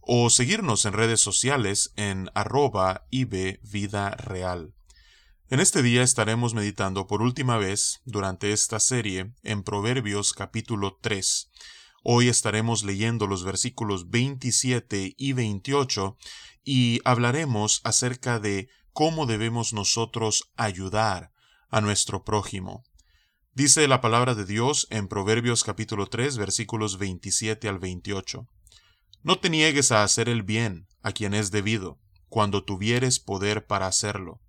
o seguirnos en redes sociales en arroba Vida. En este día estaremos meditando por última vez durante esta serie en Proverbios capítulo 3. Hoy estaremos leyendo los versículos 27 y 28 y hablaremos acerca de cómo debemos nosotros ayudar a nuestro prójimo. Dice la palabra de Dios en Proverbios capítulo 3 versículos 27 al 28. No te niegues a hacer el bien a quien es debido, cuando tuvieres poder para hacerlo.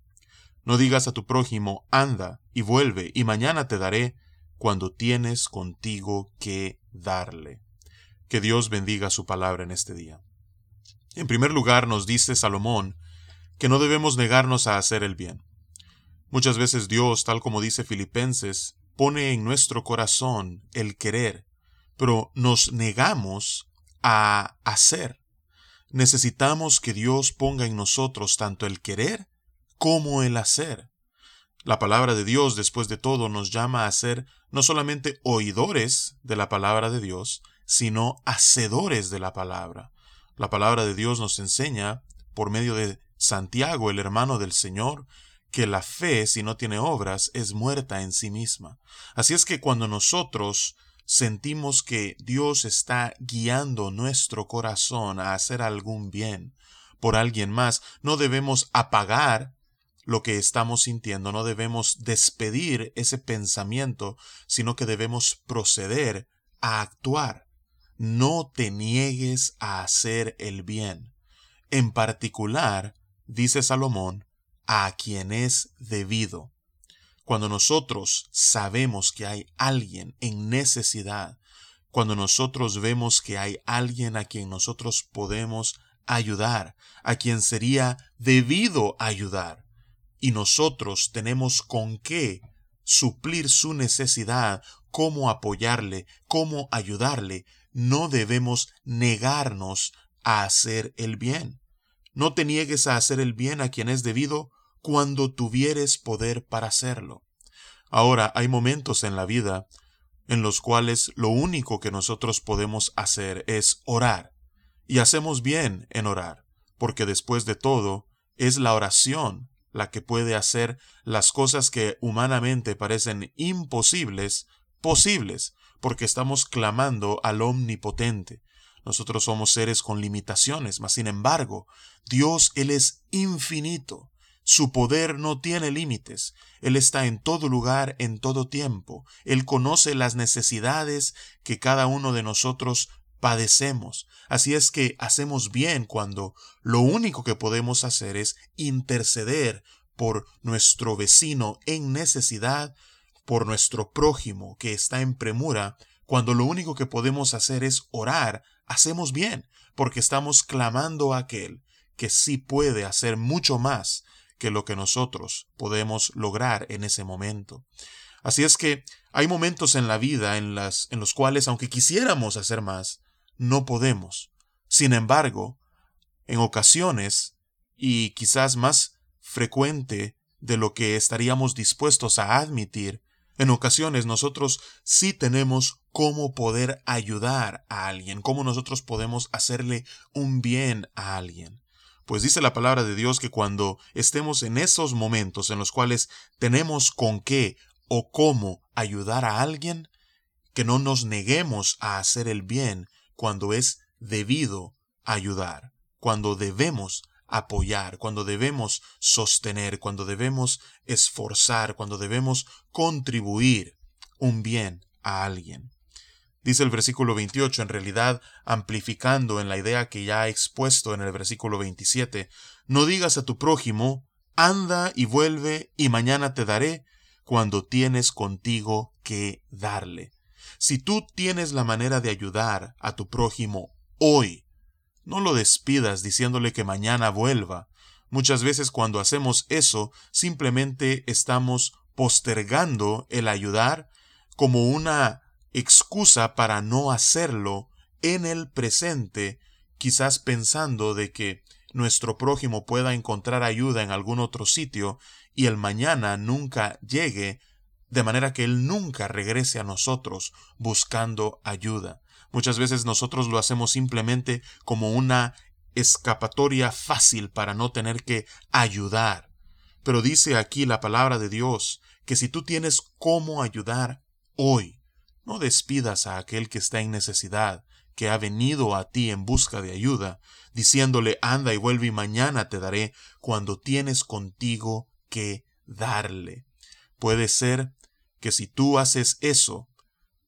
No digas a tu prójimo, anda y vuelve, y mañana te daré, cuando tienes contigo que darle. Que Dios bendiga su palabra en este día. En primer lugar, nos dice Salomón que no debemos negarnos a hacer el bien. Muchas veces Dios, tal como dice Filipenses, pone en nuestro corazón el querer, pero nos negamos a hacer. Necesitamos que Dios ponga en nosotros tanto el querer como el hacer. La palabra de Dios, después de todo, nos llama a ser no solamente oidores de la palabra de Dios, sino hacedores de la palabra. La palabra de Dios nos enseña, por medio de Santiago, el hermano del Señor, que la fe, si no tiene obras, es muerta en sí misma. Así es que cuando nosotros sentimos que Dios está guiando nuestro corazón a hacer algún bien por alguien más, no debemos apagar lo que estamos sintiendo, no debemos despedir ese pensamiento, sino que debemos proceder a actuar. No te niegues a hacer el bien. En particular, dice Salomón, a quien es debido. Cuando nosotros sabemos que hay alguien en necesidad, cuando nosotros vemos que hay alguien a quien nosotros podemos ayudar, a quien sería debido ayudar, y nosotros tenemos con qué suplir su necesidad, cómo apoyarle, cómo ayudarle, no debemos negarnos a hacer el bien. No te niegues a hacer el bien a quien es debido, cuando tuvieres poder para hacerlo. Ahora hay momentos en la vida en los cuales lo único que nosotros podemos hacer es orar. Y hacemos bien en orar, porque después de todo es la oración la que puede hacer las cosas que humanamente parecen imposibles posibles, porque estamos clamando al Omnipotente. Nosotros somos seres con limitaciones, mas sin embargo, Dios Él es infinito. Su poder no tiene límites. Él está en todo lugar, en todo tiempo. Él conoce las necesidades que cada uno de nosotros padecemos. Así es que hacemos bien cuando lo único que podemos hacer es interceder por nuestro vecino en necesidad, por nuestro prójimo que está en premura, cuando lo único que podemos hacer es orar, hacemos bien, porque estamos clamando a aquel que sí puede hacer mucho más que lo que nosotros podemos lograr en ese momento. Así es que hay momentos en la vida en, las, en los cuales, aunque quisiéramos hacer más, no podemos. Sin embargo, en ocasiones, y quizás más frecuente de lo que estaríamos dispuestos a admitir, en ocasiones nosotros sí tenemos cómo poder ayudar a alguien, cómo nosotros podemos hacerle un bien a alguien. Pues dice la palabra de Dios que cuando estemos en esos momentos en los cuales tenemos con qué o cómo ayudar a alguien, que no nos neguemos a hacer el bien cuando es debido ayudar, cuando debemos apoyar, cuando debemos sostener, cuando debemos esforzar, cuando debemos contribuir un bien a alguien. Dice el versículo 28, en realidad amplificando en la idea que ya he expuesto en el versículo 27, no digas a tu prójimo, anda y vuelve y mañana te daré, cuando tienes contigo que darle. Si tú tienes la manera de ayudar a tu prójimo hoy, no lo despidas diciéndole que mañana vuelva, Muchas veces cuando hacemos eso, simplemente estamos postergando el ayudar como una excusa para no hacerlo en el presente, quizás pensando de que nuestro prójimo pueda encontrar ayuda en algún otro sitio y el mañana nunca llegue, de manera que él nunca regrese a nosotros buscando ayuda. Muchas veces nosotros lo hacemos simplemente como una escapatoria fácil para no tener que ayudar. Pero dice aquí la palabra de Dios que si tú tienes cómo ayudar hoy, despidas a aquel que está en necesidad, que ha venido a ti en busca de ayuda, diciéndole anda y vuelve y mañana te daré cuando tienes contigo que darle. Puede ser que si tú haces eso,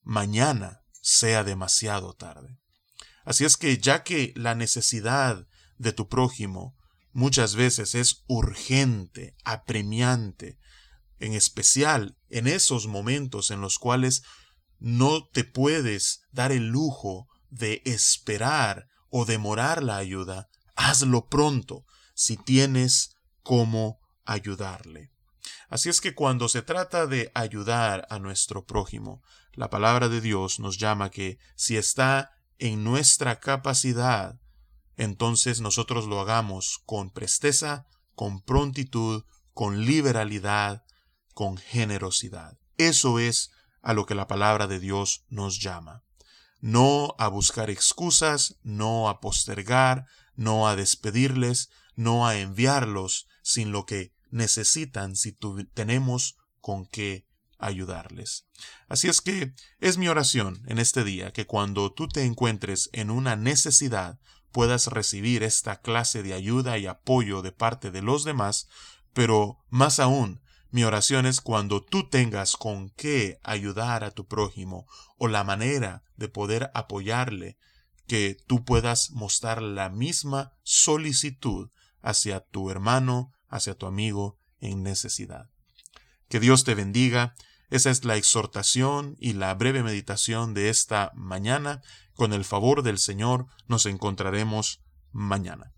mañana sea demasiado tarde. Así es que ya que la necesidad de tu prójimo muchas veces es urgente, apremiante, en especial en esos momentos en los cuales no te puedes dar el lujo de esperar o demorar la ayuda, hazlo pronto si tienes cómo ayudarle. Así es que cuando se trata de ayudar a nuestro prójimo, la palabra de Dios nos llama que si está en nuestra capacidad, entonces nosotros lo hagamos con presteza, con prontitud, con liberalidad, con generosidad. Eso es a lo que la palabra de Dios nos llama. No a buscar excusas, no a postergar, no a despedirles, no a enviarlos sin lo que necesitan si tenemos con qué ayudarles. Así es que es mi oración en este día que cuando tú te encuentres en una necesidad puedas recibir esta clase de ayuda y apoyo de parte de los demás, pero más aún, mi oración es cuando tú tengas con qué ayudar a tu prójimo o la manera de poder apoyarle, que tú puedas mostrar la misma solicitud hacia tu hermano, hacia tu amigo en necesidad. Que Dios te bendiga esa es la exhortación y la breve meditación de esta mañana. Con el favor del Señor nos encontraremos mañana.